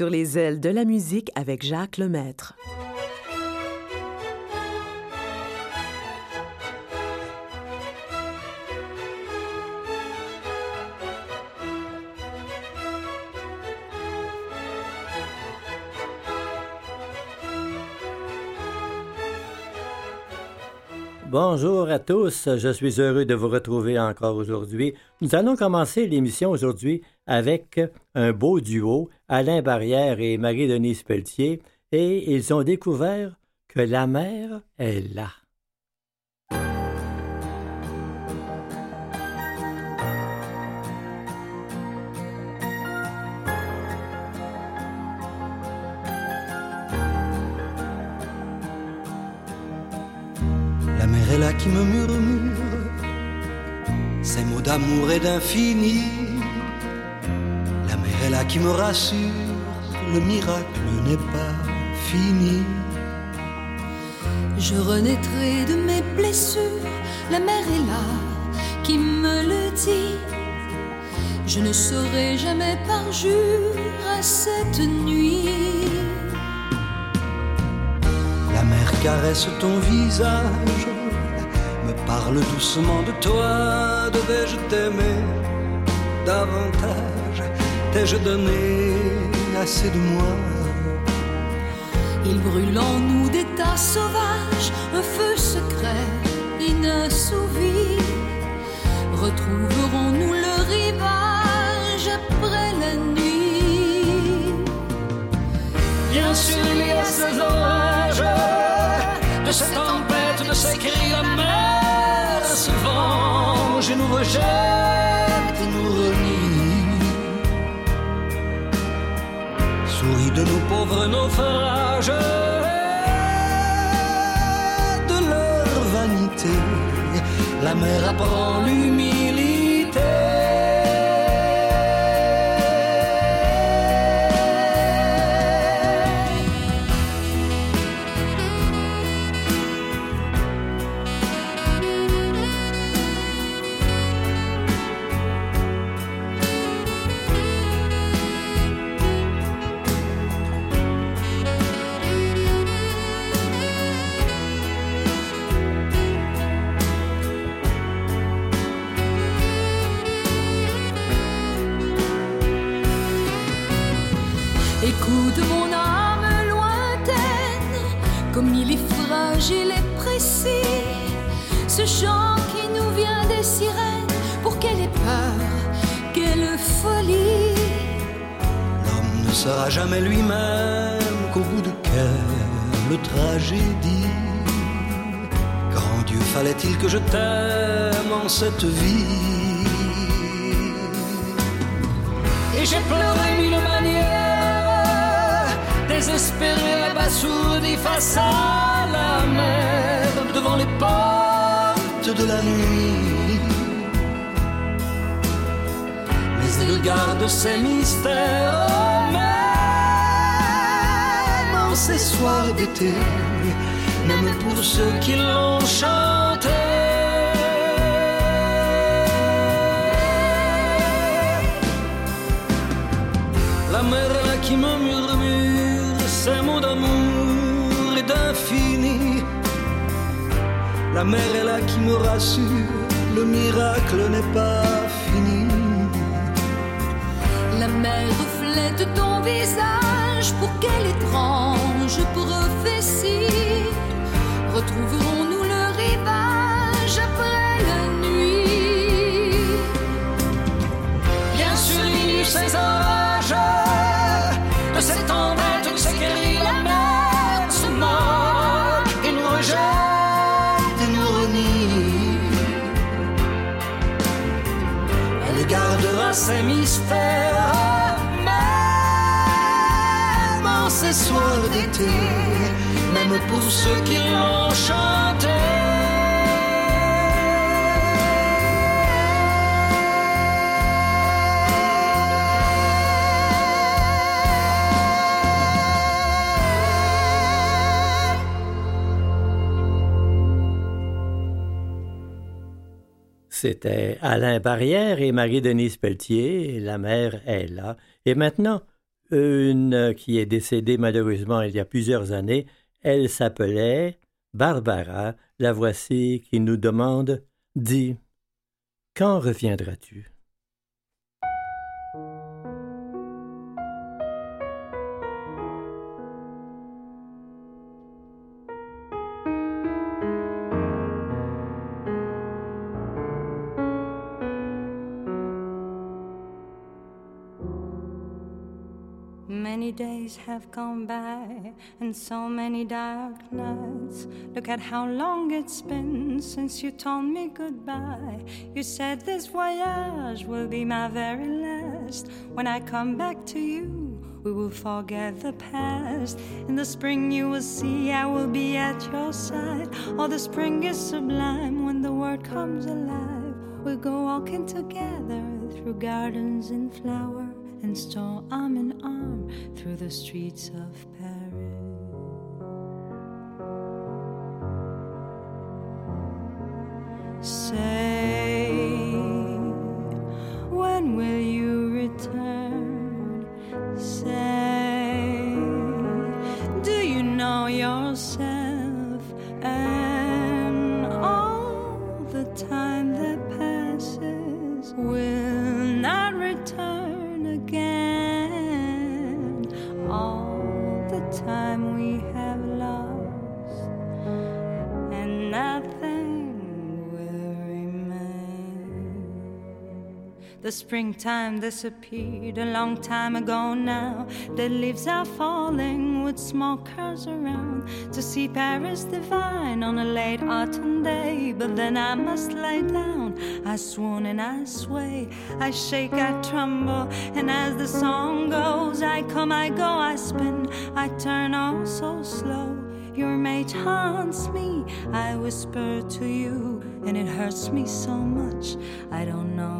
Sur les ailes de la musique avec Jacques Lemaître. Bonjour à tous, je suis heureux de vous retrouver encore aujourd'hui. Nous allons commencer l'émission aujourd'hui avec un beau duo, Alain Barrière et Marie-Denise Pelletier, et ils ont découvert que la mer est là. est là qui me murmure ces mots d'amour et d'infini. Qui me rassure, le miracle n'est pas fini. Je renaîtrai de mes blessures, la mer est là qui me le dit. Je ne serai jamais parjure à cette nuit. La mer caresse ton visage Parle doucement de toi, devais-je t'aimer davantage? T'ai-je donné assez de moi Il brûle en nous des tas sauvages, un feu secret inassouvi. Retrouverons-nous le rivage après la nuit? Bien sûr, il y a ces orages, de cette tempête, de ces cris amers se venge et nous rejette pauvres naufrages, de leur vanité, la mer apprend l'humilité. Sera jamais lui-même qu'au bout de quelle tragédie. Grand Dieu, fallait-il que je t'aime en cette vie? Et j'ai pleuré mille manières, désespéré, abasourdi face à la mer, devant les portes de la nuit. Mais elle garde ses mystères ces soirs d'été, même pour ceux qui l'ont chanté. La mer est là qui me murmure ces mots d'amour et d'infini. La mer est là qui me rassure, le miracle n'est pas fini. La mer reflète ton visage pour quelle étrange prophétie retrouverons-nous le rivage après la nuit? Bien sûr, il y eut ces orages. De cette tempête, de ces cris, la mer se moque et nous rejette et nous renie. Elle gardera ses mystères C'était Alain Barrière et Marie-Denise Pelletier. La mère est là. Et maintenant, une qui est décédée malheureusement il y a plusieurs années. Elle s'appelait Barbara. La voici qui nous demande Dis, quand reviendras-tu? Many days have gone by and so many dark nights. Look at how long it's been since you told me goodbye. You said this voyage will be my very last. When I come back to you, we will forget the past. In the spring, you will see I will be at your side. Oh, the spring is sublime when the world comes alive. We'll go walking together through gardens in flower and stroll arm in arm through the streets of Paris. The springtime disappeared a long time ago now. The leaves are falling with small curls around to see Paris divine on a late autumn day. But then I must lay down. I swoon and I sway, I shake, I tremble, and as the song goes, I come, I go, I spin, I turn all so slow. Your mate haunts me, I whisper to you, and it hurts me so much, I don't know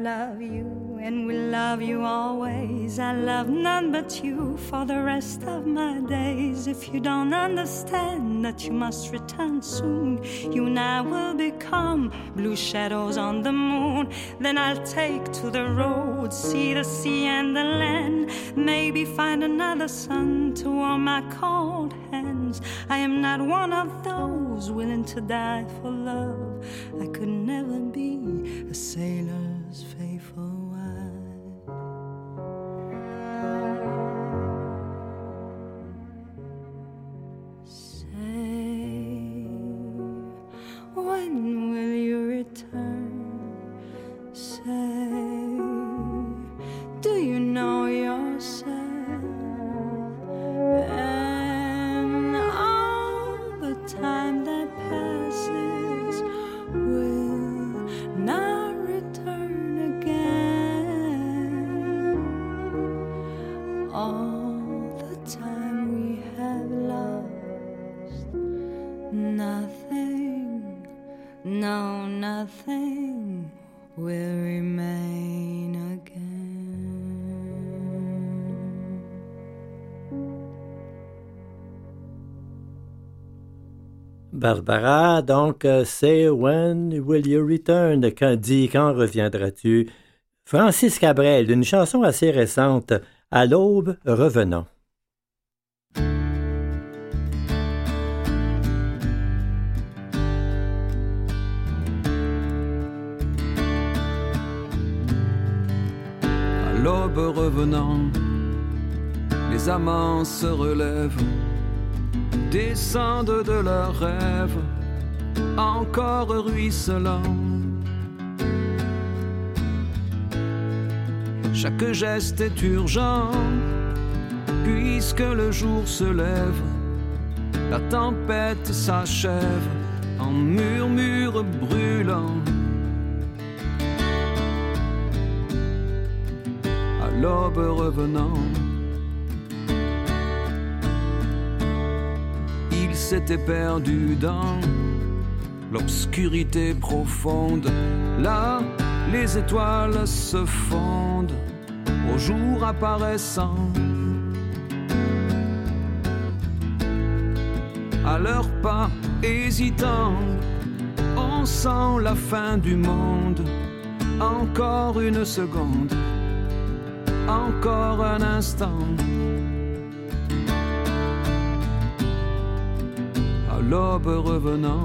love you and will love you always, I love none but you for the rest of my days. If you don't understand that you must return soon, you and I will become blue shadows on the moon. Then I'll take to the road, see the sea and the land, maybe find another sun to warm my cold hands. I am not one of those willing to die for love. Barbara, donc, euh, c'est When Will You Return? Quand dit, quand reviendras-tu? Francis Cabrel, une chanson assez récente, À l'aube, revenant. Chaque geste est urgent, puisque le jour se lève, la tempête s'achève en murmure brûlant. À l'aube revenant, il s'était perdu dans l'obscurité profonde. Là, les étoiles se fondent au jour apparaissant. À leurs pas hésitants, on sent la fin du monde. Encore une seconde, encore un instant. À l'aube revenant.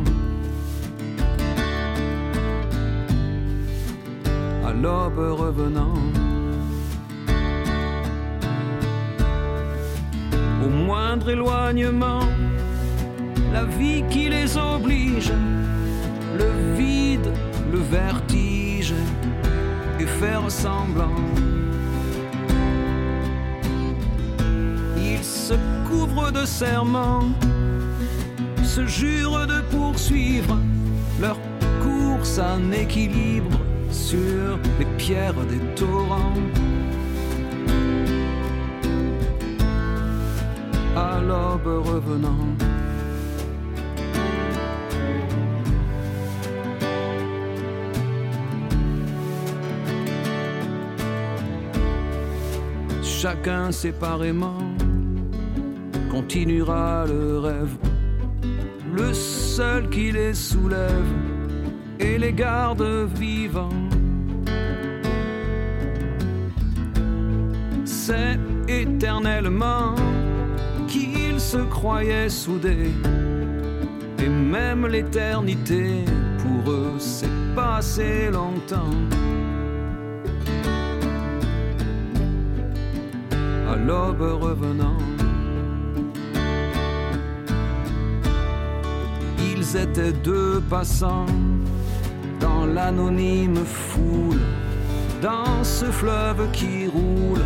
L'aube revenant. au moindre éloignement, la vie qui les oblige, le vide, le vertige, et faire semblant. Ils se couvrent de serments, se jurent de poursuivre leur course en équilibre sur les pierres des torrents. à l'aube revenant. Chacun séparément continuera le rêve, le seul qui les soulève et les garde vivants. C'est éternellement qu'ils se croyaient soudés. Et même l'éternité, pour eux, c'est passé longtemps. À l'aube revenant, ils étaient deux passants dans l'anonyme foule, dans ce fleuve qui roule,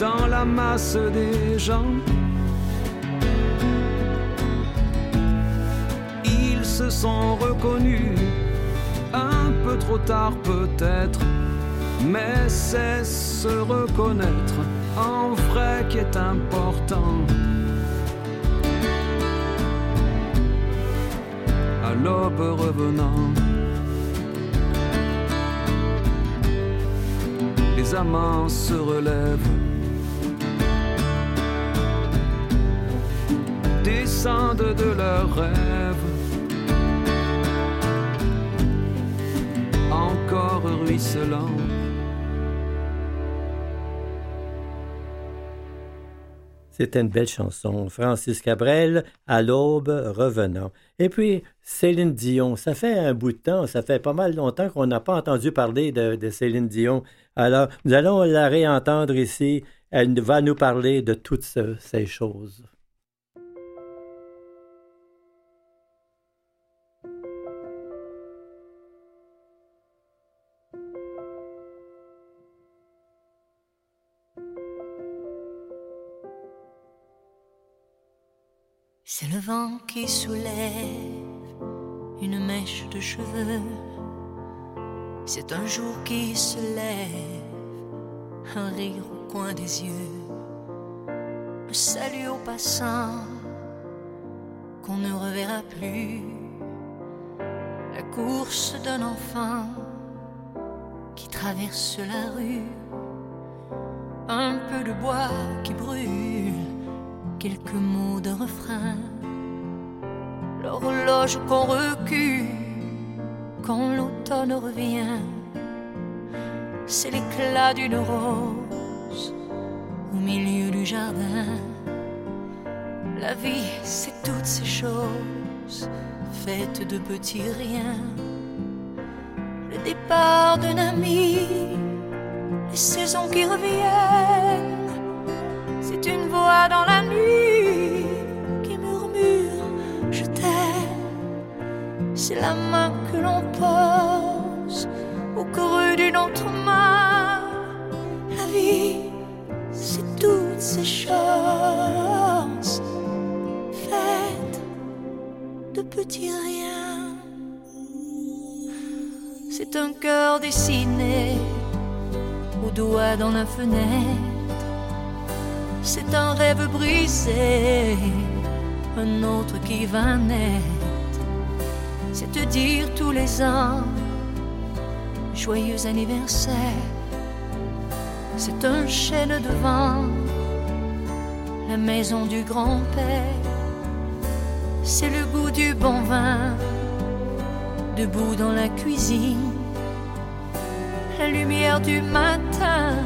dans la masse des gens. se sont reconnus, un peu trop tard peut-être, mais c'est se reconnaître en vrai qui est important. À l'aube revenant, les amants se relèvent. Descendent de leurs rêves encore ruisselant. C'était une belle chanson. Francis Cabrel, à l'aube, revenant. Et puis, Céline Dion, ça fait un bout de temps, ça fait pas mal longtemps qu'on n'a pas entendu parler de, de, Céline Dion. Alors, nous allons la réentendre ici. Elle va nous parler de toutes ces choses. C'est le vent qui soulève une mèche de cheveux. C'est un jour qui se lève un rire au coin des yeux, le salut aux passants qu'on ne reverra plus, la course d'un enfant qui traverse la rue, un peu de bois qui brûle, quelques mots de refrain, l'horloge qu'on recule quand l'automne revient, c'est l'éclat d'une rose au milieu du jardin. La vie, c'est toutes ces choses faites de petits riens. Le départ d'un ami, les saisons qui reviennent. Dans la nuit qui murmure Je t'aime. C'est la main que l'on pose au creux d'une autre main. La vie, c'est toutes ces choses faites de petits riens. C'est un cœur dessiné au doigt dans la fenêtre. C'est un rêve brisé, un autre qui va naître. C'est te dire tous les ans joyeux anniversaire. C'est un chêne devant la maison du grand-père. C'est le goût du bon vin, debout dans la cuisine. La lumière du matin,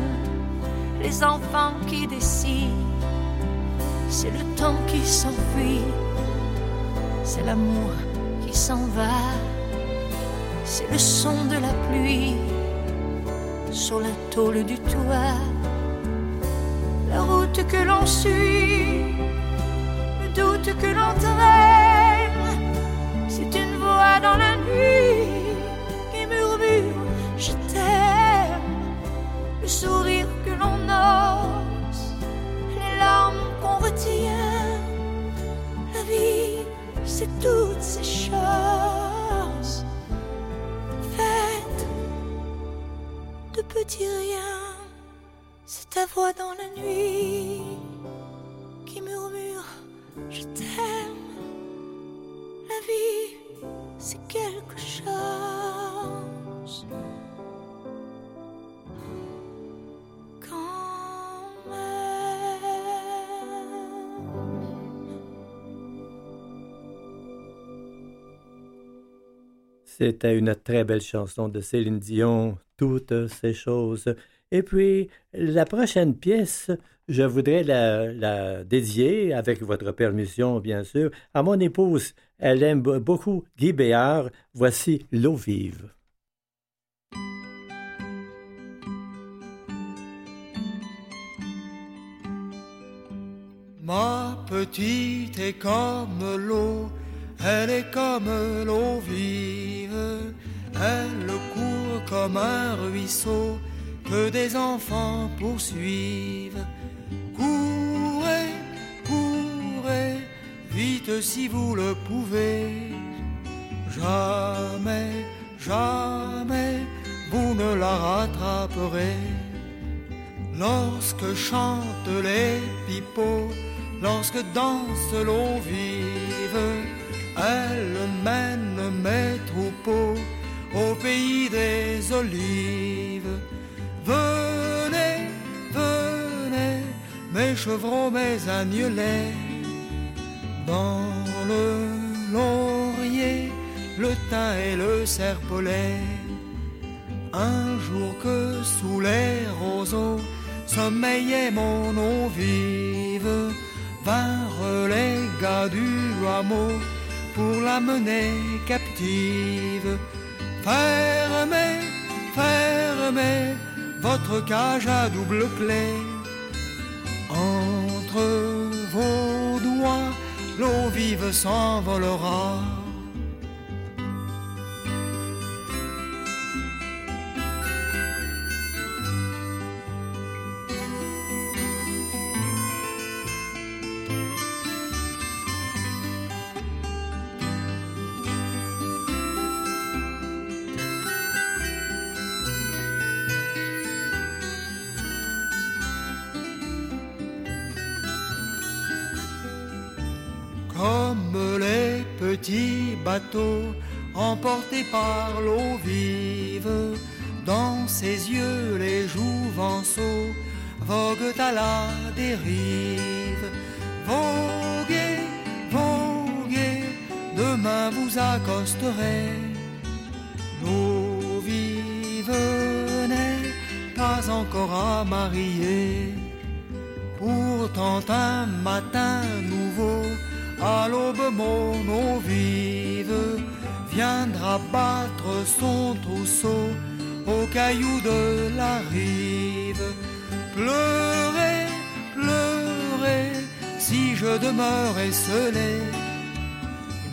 les enfants qui décident. C'est le temps qui s'enfuit, c'est l'amour qui s'en va. C'est le son de la pluie sur la tôle du toit. La route que l'on suit, le doute que l'on traîne. C'est une voix dans la nuit qui murmure Je t'aime. Le sourire l'on ose, les larmes qu'on retient. La vie, c'est toutes ces choses faites de petits riens. C'est ta voix dans la nuit qui murmure Je t'aime. La vie, c'est quelque chose. C'était une très belle chanson de Céline Dion, toutes ces choses. Et puis, la prochaine pièce, je voudrais la, la dédier, avec votre permission, bien sûr, à mon épouse. Elle aime be- beaucoup Guy Béard. Voici L'eau vive. Ma petite est comme l'eau, elle est comme l'eau vive, elle court comme un ruisseau que des enfants poursuivent. Courez, courez, vite si vous le pouvez. Jamais, jamais, vous ne la rattraperez. Lorsque chantent les pipeaux, lorsque danse l'eau vive, elle mène mes troupeaux au pays des olives. Venez, venez, mes chevrons, mes agnelets, dans le laurier, le thym et le serpolet. Un jour que sous les roseaux sommeillait mon eau vive, vinrent les gars du hameau pour la mener captive. Fermez, fermez votre cage à double clé. Entre vos doigts, l'eau vive s'envolera. Comme les petits bateaux emportés par l'eau vive. Dans ses yeux, les jouvenceaux voguent à la dérive. Voguez, voguez, demain vous accosterez. L'eau vive n'est pas encore à marier. Pourtant un matin nouveau, à l'aube mon eau vive, viendra battre son trousseau aux cailloux de la rive. Pleurez, pleurez, si je demeure esselé.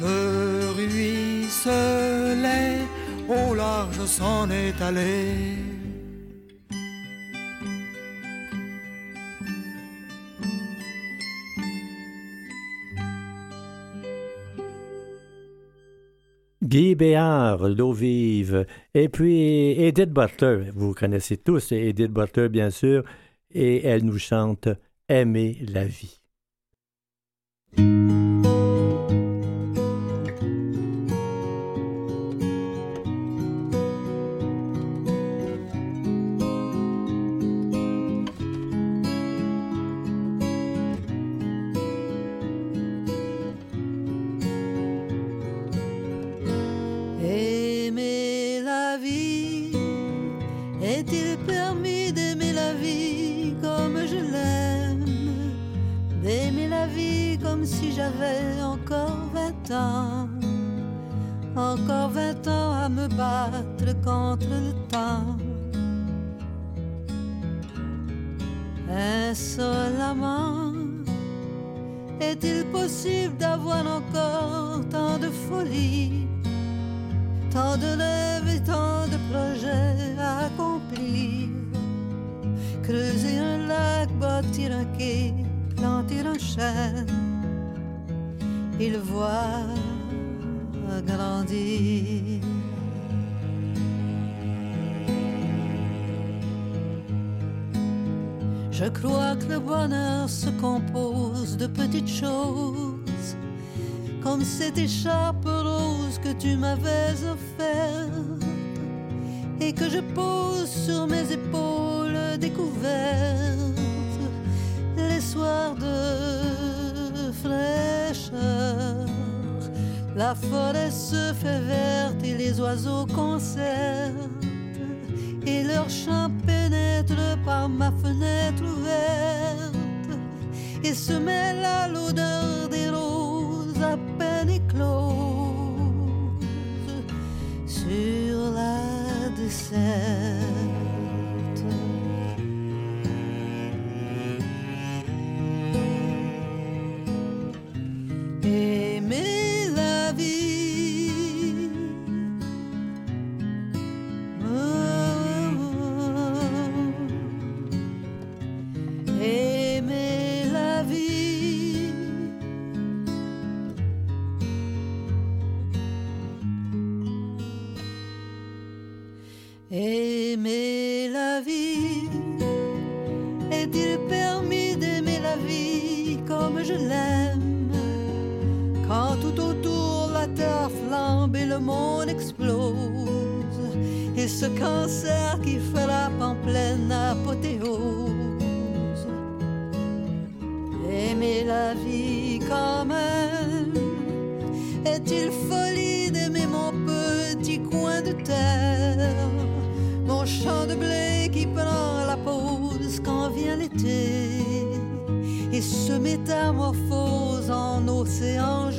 Le ruisselet au large s'en est allé. Guy Béard, L'eau vive. Et puis Edith Butler, vous connaissez tous Edith Butler, bien sûr, et elle nous chante Aimer la vie. D'aimer la vie comme si j'avais encore vingt ans Encore vingt ans à me battre contre le temps Insolemment, est-il possible d'avoir encore tant de folie Tant de rêves et tant de projets à accomplir? Creuser un lac, bâtir un quai, planter voit grandir. Je crois que le bonheur se compose de petites choses comme cette écharpe rose que tu m'avais offerte et que je pose sur mes épaules découvertes de fraîcheur. La forêt se fait verte et les oiseaux concertent et leur chant pénètre par ma fenêtre ouverte et se mêle à l'odeur des roses à peine écloses sur la desserte. Aimer la vie. Est-il permis d'aimer la vie comme je l'aime? Quand tout autour la terre flambe et le monde explose, et ce cancer qui frappe en pleine apothéose. Se métamorphose en océan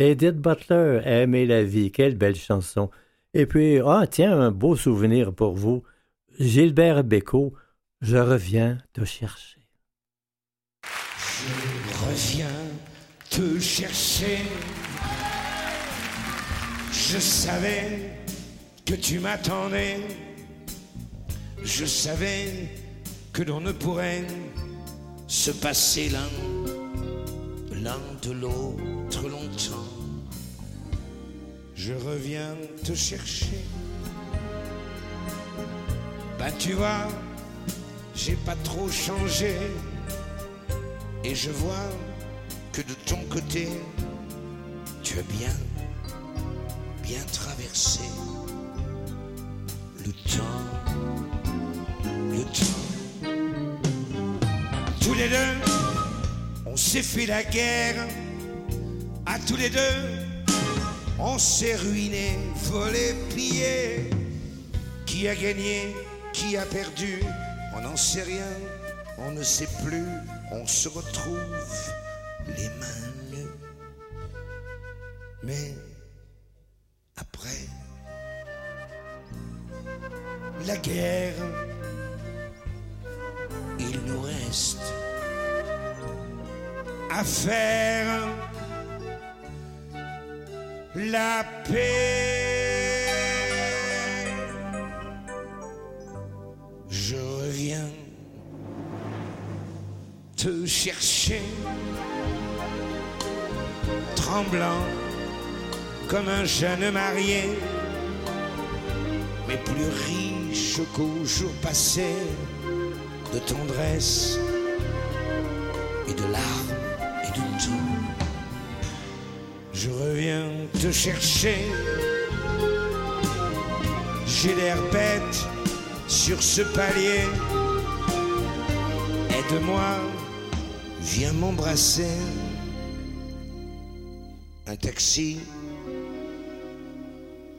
Edith Butler, Aimer la vie, quelle belle chanson. Et puis, ah, tiens, un beau souvenir pour vous. Gilbert Bécaud, Je reviens te chercher. Je reviens te chercher. Je savais que tu m'attendais. Je savais que l'on ne pourrait se passer l'un, l'un de l'autre longtemps. Je reviens te chercher. Ben tu vois, j'ai pas trop changé. Et je vois que de ton côté, tu as bien, bien traversé le temps, le temps. Tous les deux, on s'est fait la guerre. À tous les deux, on s'est ruiné, volé, pillé. Qui a gagné, qui a perdu, on n'en sait rien, on ne sait plus, on se retrouve les mains nues. Mais après la guerre, il nous reste à faire la paix. Je reviens te chercher, tremblant comme un jeune marié, mais plus riche qu'au jour passé de tendresse et de larmes te chercher, j'ai l'air bête sur ce palier. Aide-moi, viens m'embrasser. Un taxi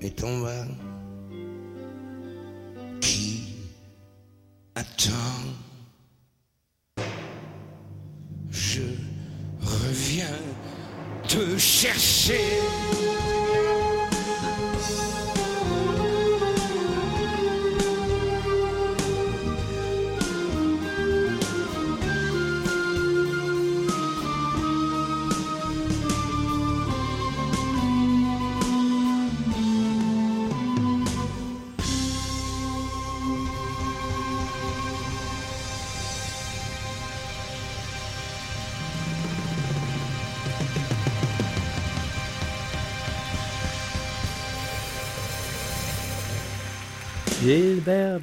est en bas.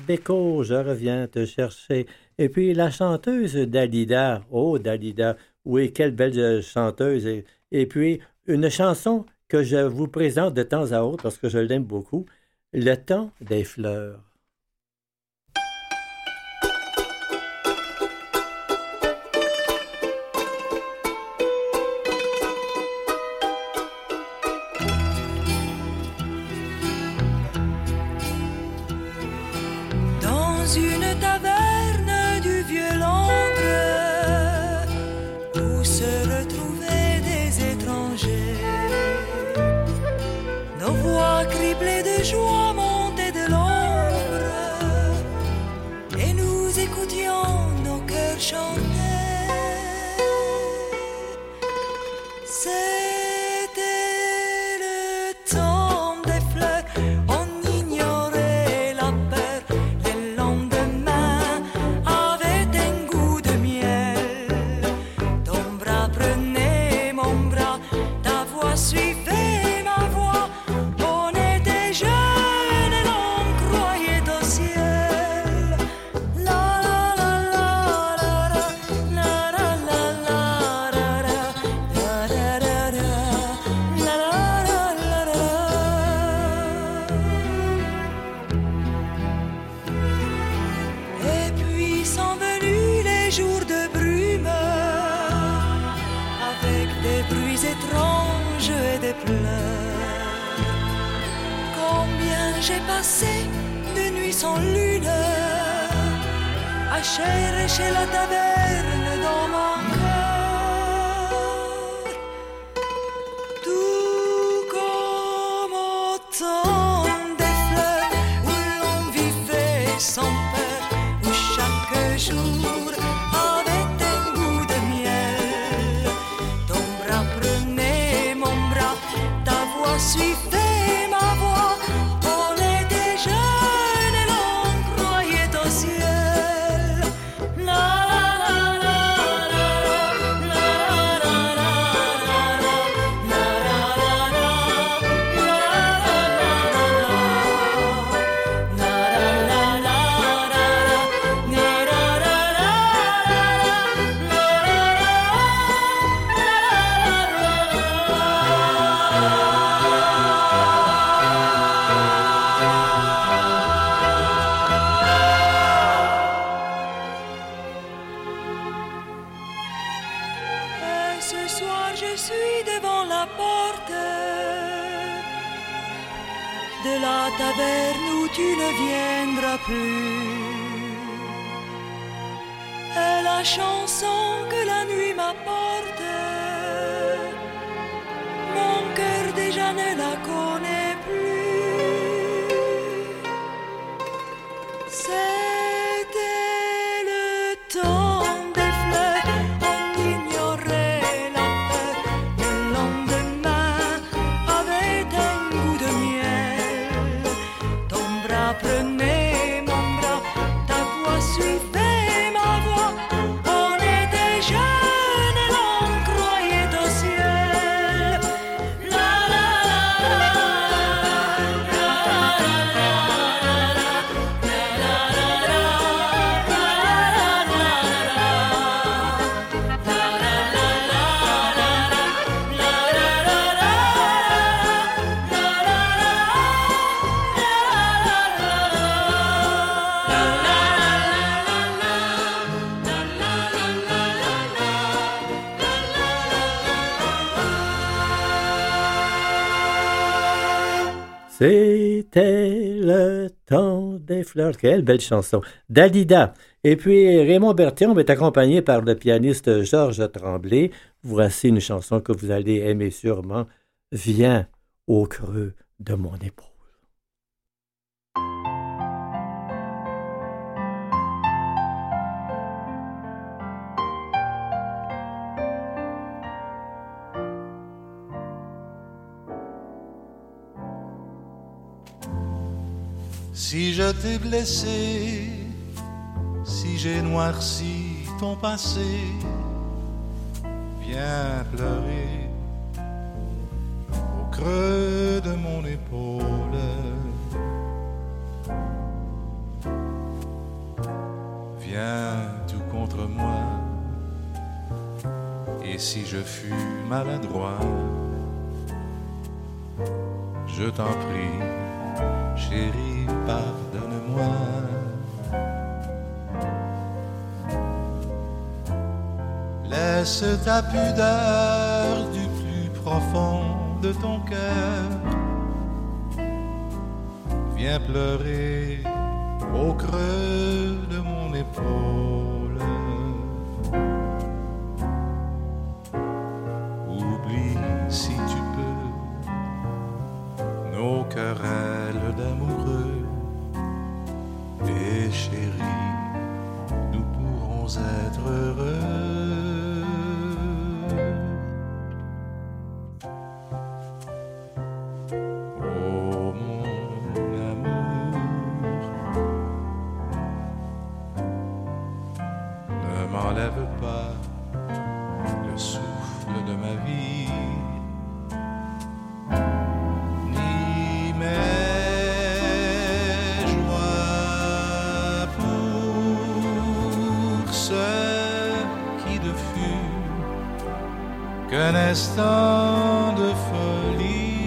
Bécaud, je reviens te chercher. Et puis la chanteuse Dalida, oh Dalida, oui, quelle belle chanteuse. Et, et puis une chanson que je vous présente de temps à autre parce que je l'aime beaucoup, Le temps des fleurs. השיר של התווך. C'était le temps des fleurs. Quelle belle chanson. Dalida. Et puis Raymond Berthiaume est accompagné par le pianiste Georges Tremblay. Voici une chanson que vous allez aimer sûrement. Viens au creux de mon épaule. Si je t'ai blessé, si j'ai noirci ton passé, viens pleurer au creux de mon épaule. Viens tout contre moi, et si je fus maladroit, je t'en prie, chérie, pardonne-moi. Laisse ta pudeur du plus profond de ton cœur. Viens pleurer au creux de mon épaule. Oublie si tu peux nos querelles nous pourrons être heureux. De folie.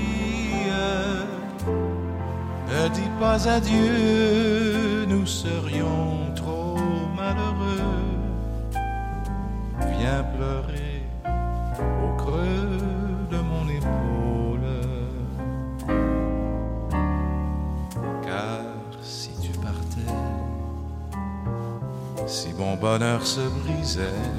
Ne dis pas adieu, nous serions trop malheureux. Viens pleurer au creux de mon épaule. Car si tu partais, si mon bonheur se brisait,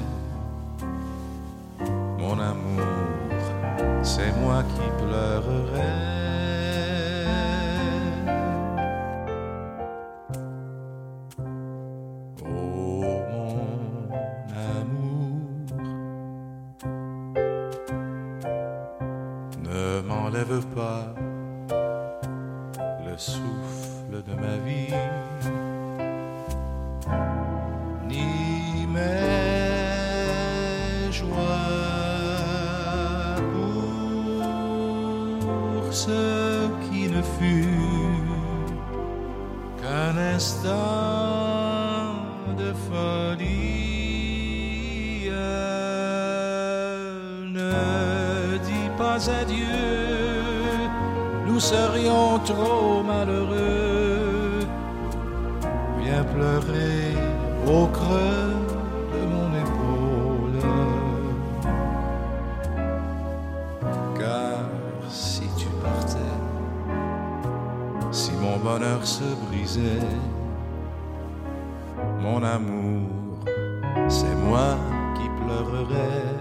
qu'un instant de folie. Ne dis pas adieu, nous serions trop malheureux. Viens pleurer au creux bonheur se brisait. Mon amour, c'est moi qui pleurerais.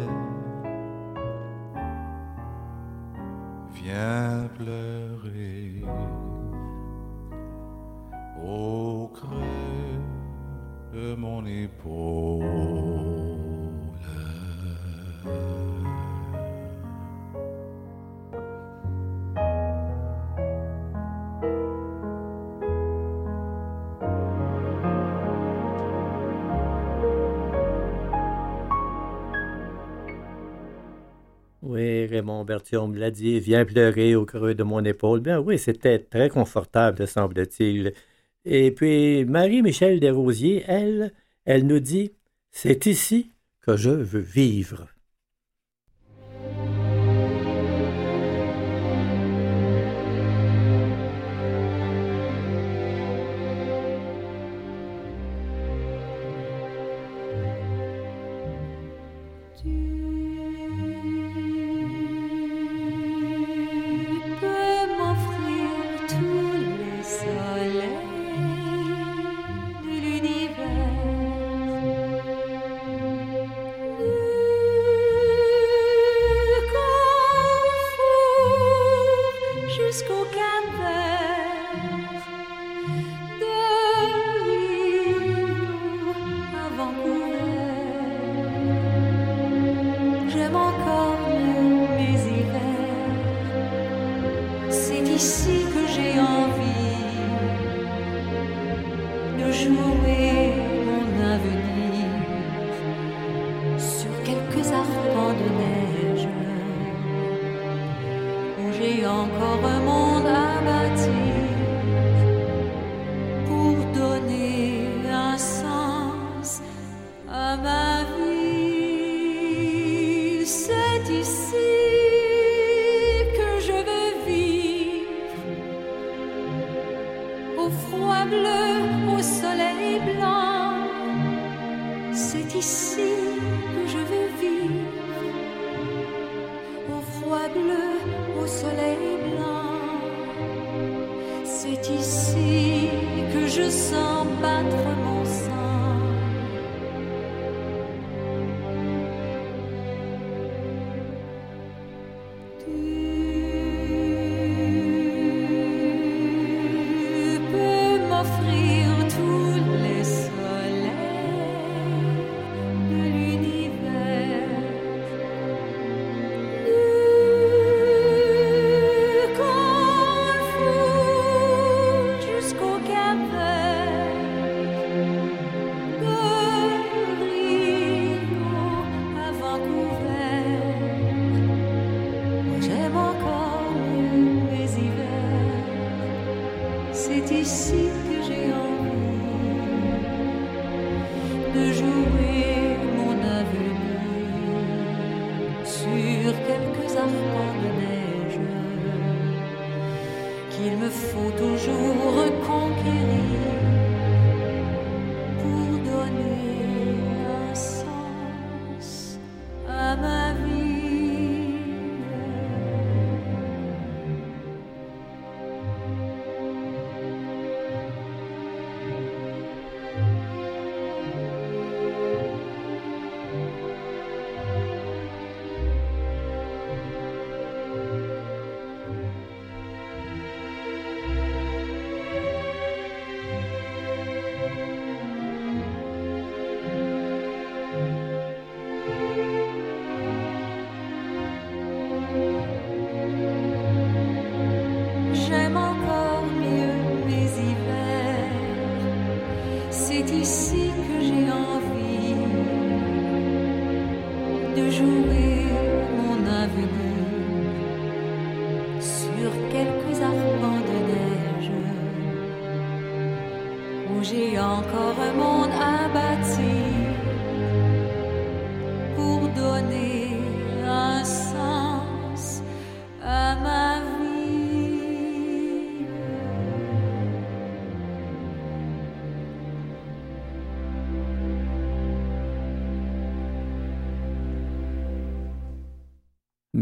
Raymond Bertium l'a dit, viens pleurer au creux de mon épaule. Bien oui, c'était très confortable, semble-t-il. Et puis, Marie-Michel Desrosiers, elle, elle nous dit, c'est ici que je veux vivre.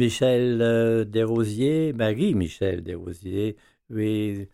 Michel euh, Desrosiers, Marie-Michel Desrosiers, oui,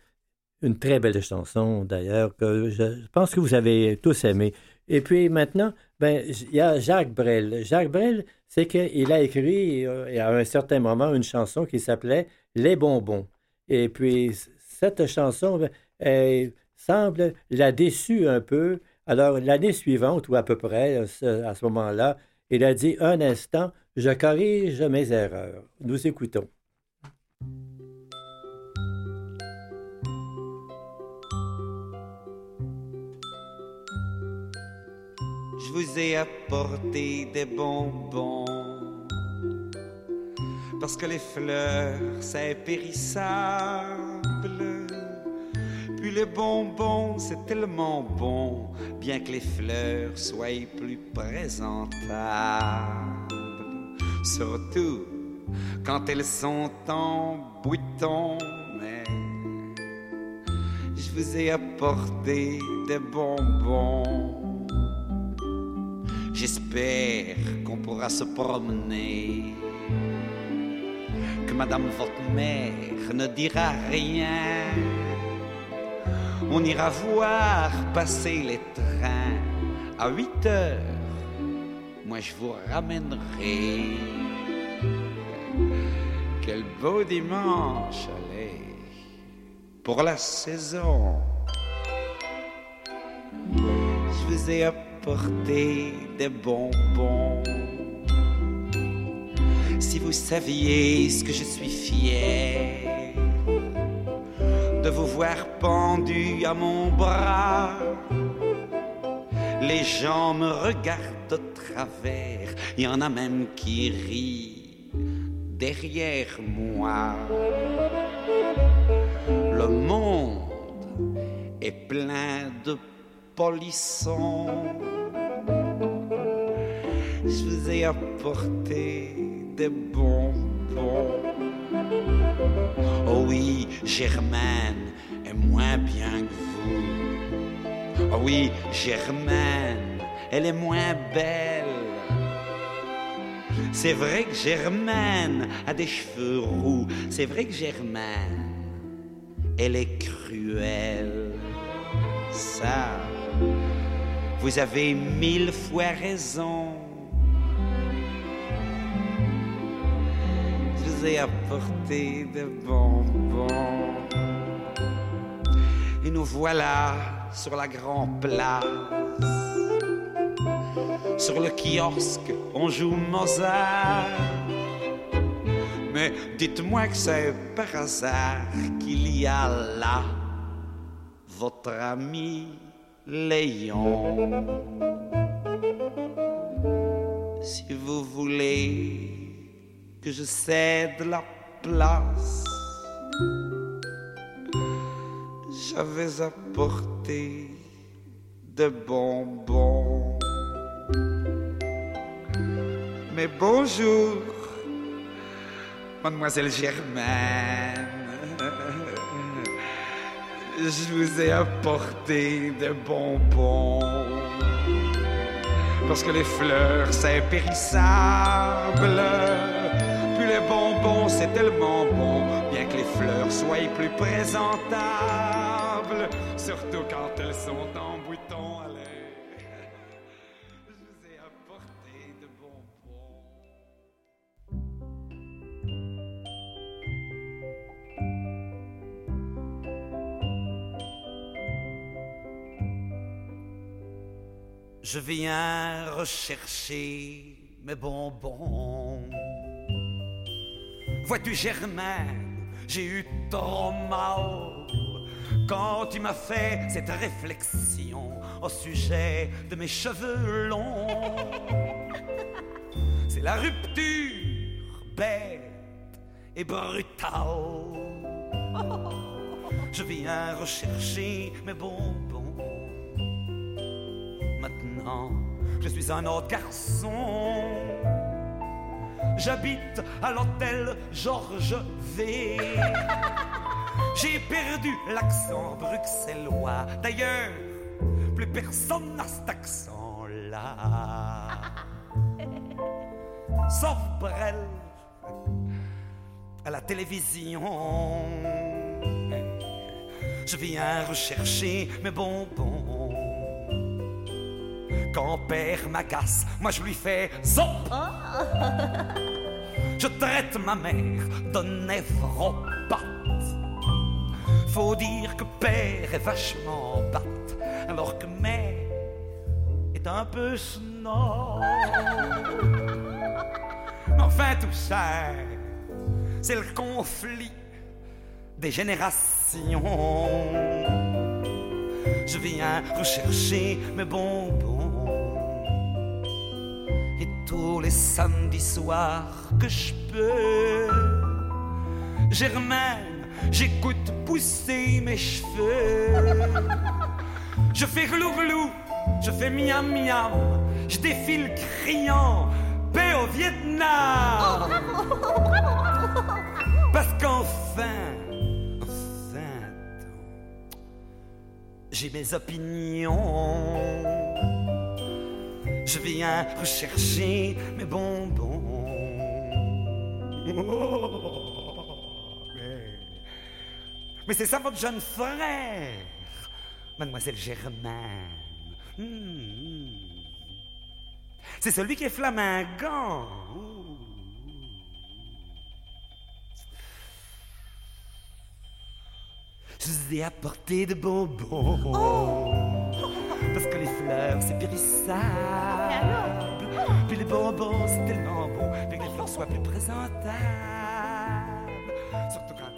une très belle chanson d'ailleurs que je pense que vous avez tous aimé. Et puis maintenant, ben, il y a Jacques Brel. Jacques Brel, c'est qu'il a écrit euh, à un certain moment une chanson qui s'appelait Les bonbons. Et puis cette chanson ben, elle, semble la déçue un peu. Alors l'année suivante, ou à peu près euh, à ce moment-là, il a dit un instant, je corrige mes erreurs. Nous écoutons. Je vous ai apporté des bonbons parce que les fleurs, c'est périssable. Puis les bonbons, c'est tellement bon, bien que les fleurs soient plus présentables. Surtout quand elles sont en bouton, je vous ai apporté des bonbons. J'espère qu'on pourra se promener que Madame votre mère ne dira rien. On ira voir passer les trains à 8 heures. Moi, je vous ramènerai. Quel beau dimanche, allez, pour la saison. Je vous ai apporté des bonbons si vous saviez ce que je suis fier de vous voir pendu à mon bras. Les gens me regardent de travers, il y en a même qui rient derrière moi. Le monde est plein de polissons. Je vous ai apporté des bonbons. Oh oui, Germaine est moins bien que vous. Oui, Germaine, elle est moins belle. C'est vrai que Germaine a des cheveux roux. C'est vrai que Germaine, elle est cruelle. Ça, vous avez mille fois raison. ai apporté des bonbons. Et nous voilà sur la grande place. Sur le kiosque, on joue Mozart. Mais dites-moi que c'est par hasard qu'il y a là votre ami Léon. Si vous voulez que je cède la place. J'avais apporté de bonbons. Mais bonjour, mademoiselle Germaine. Je vous ai apporté de bonbons. Parce que les fleurs, c'est périssable les bonbons, c'est tellement bon, bien que les fleurs soient plus présentables, surtout quand elles sont en bouton à l'air. Je vous ai apporté de bonbons. Je viens rechercher mes bonbons Vois-tu, Germaine, j'ai eu trop mal quand tu m'as fait cette réflexion au sujet de mes cheveux longs. C'est la rupture bête et brutale. Je viens rechercher mes bonbons. Maintenant, je suis un autre garçon J'habite à l'hôtel Georges V. J'ai perdu l'accent bruxellois. D'ailleurs, plus personne n'a cet accent-là. Sauf Brel à la télévision. Je viens rechercher mes bonbons. Quand père m'agace, moi je lui fais zon. Je traite ma mère de néphropathe. Faut dire que père est vachement batte, alors que mère est un peu snob. Enfin, tout ça, c'est le conflit des générations. Je viens rechercher mes bonbons. Et tous les samedis soirs que je peux, Germaine, j'écoute pousser mes cheveux. Je fais glou glou, je fais miam miam, je défile criant, paix au Vietnam. Parce qu'enfin, enfin, j'ai mes opinions. Je viens rechercher mes bonbons. mais mais c'est ça votre jeune frère, mademoiselle Germaine. Hmm. C'est celui qui est flamingant. Je vous ai apporté de bonbons. Parce que les fleurs, c'est périssable. Puis les bonbons, c'est tellement bon. Fait que les fleurs soient plus présentables. Surtout quand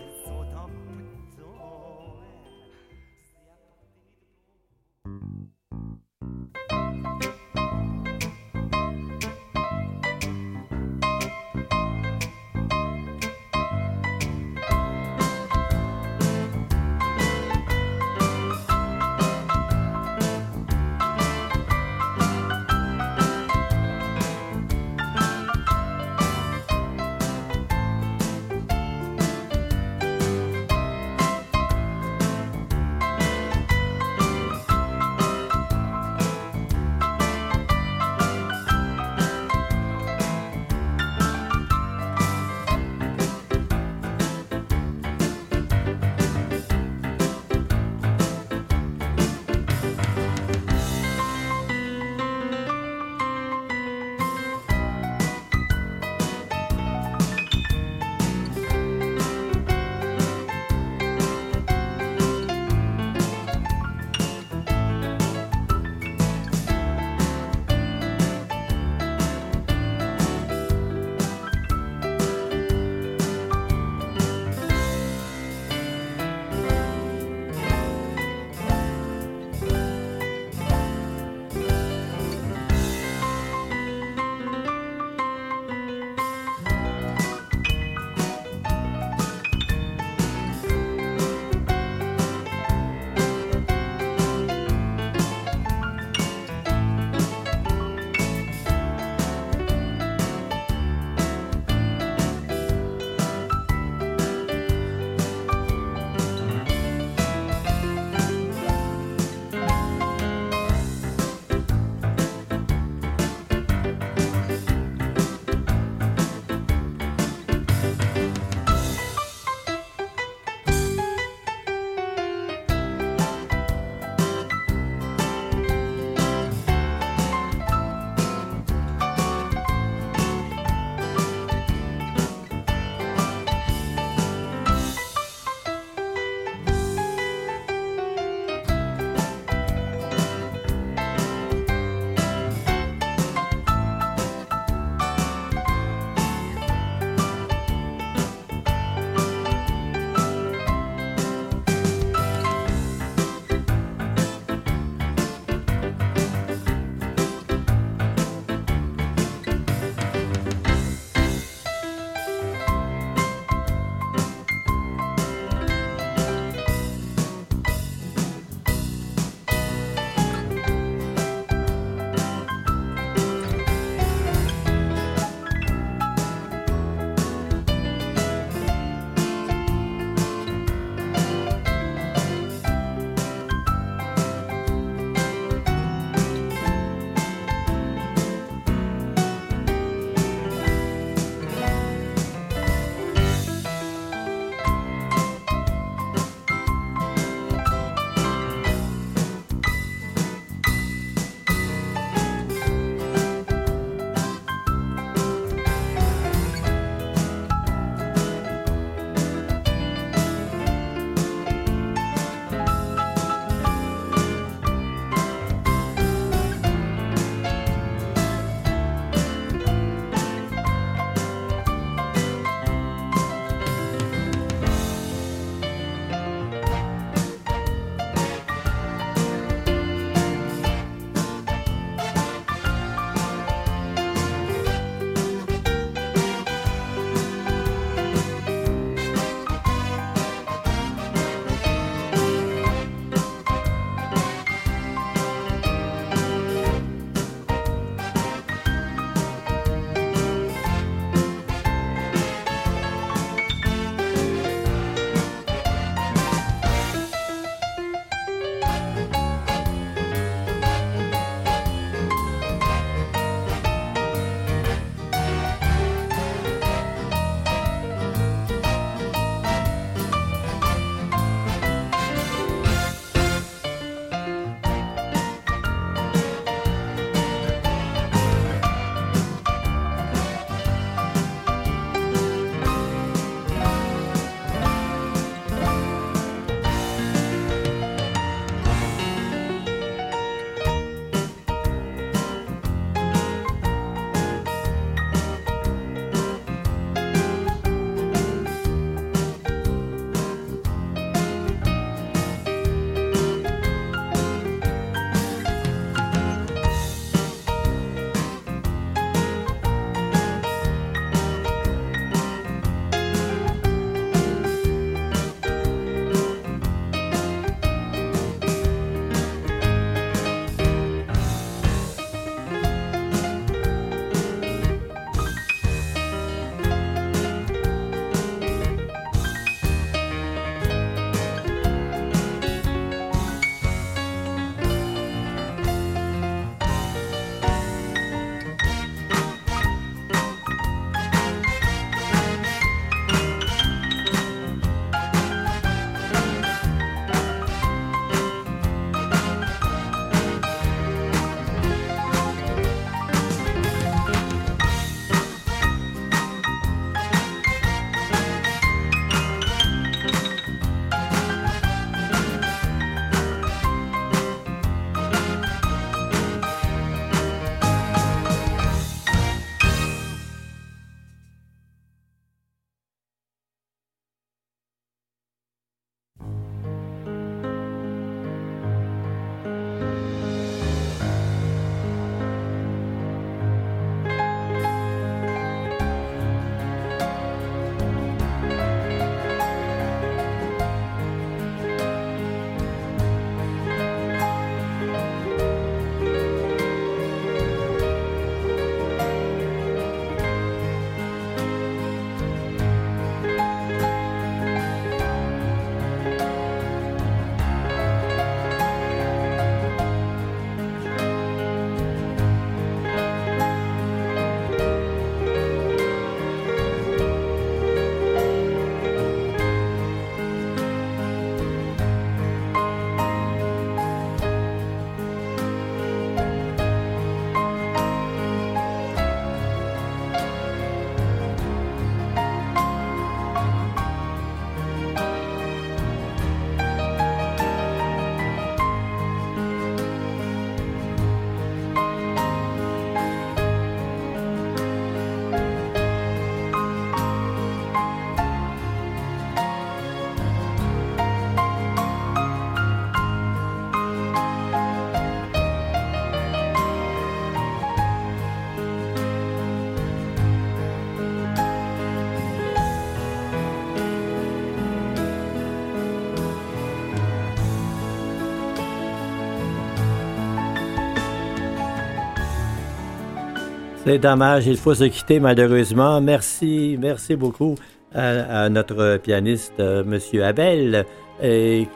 C'est dommage, il faut se quitter malheureusement. Merci, merci beaucoup à, notre pianiste, euh, Monsieur Abel. Et,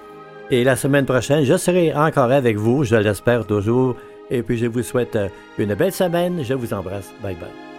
et la semaine prochaine, je serai encore avec vous, je l'espère toujours. Et puis je vous souhaite euh, une belle semaine. Je vous embrasse. Bye bye.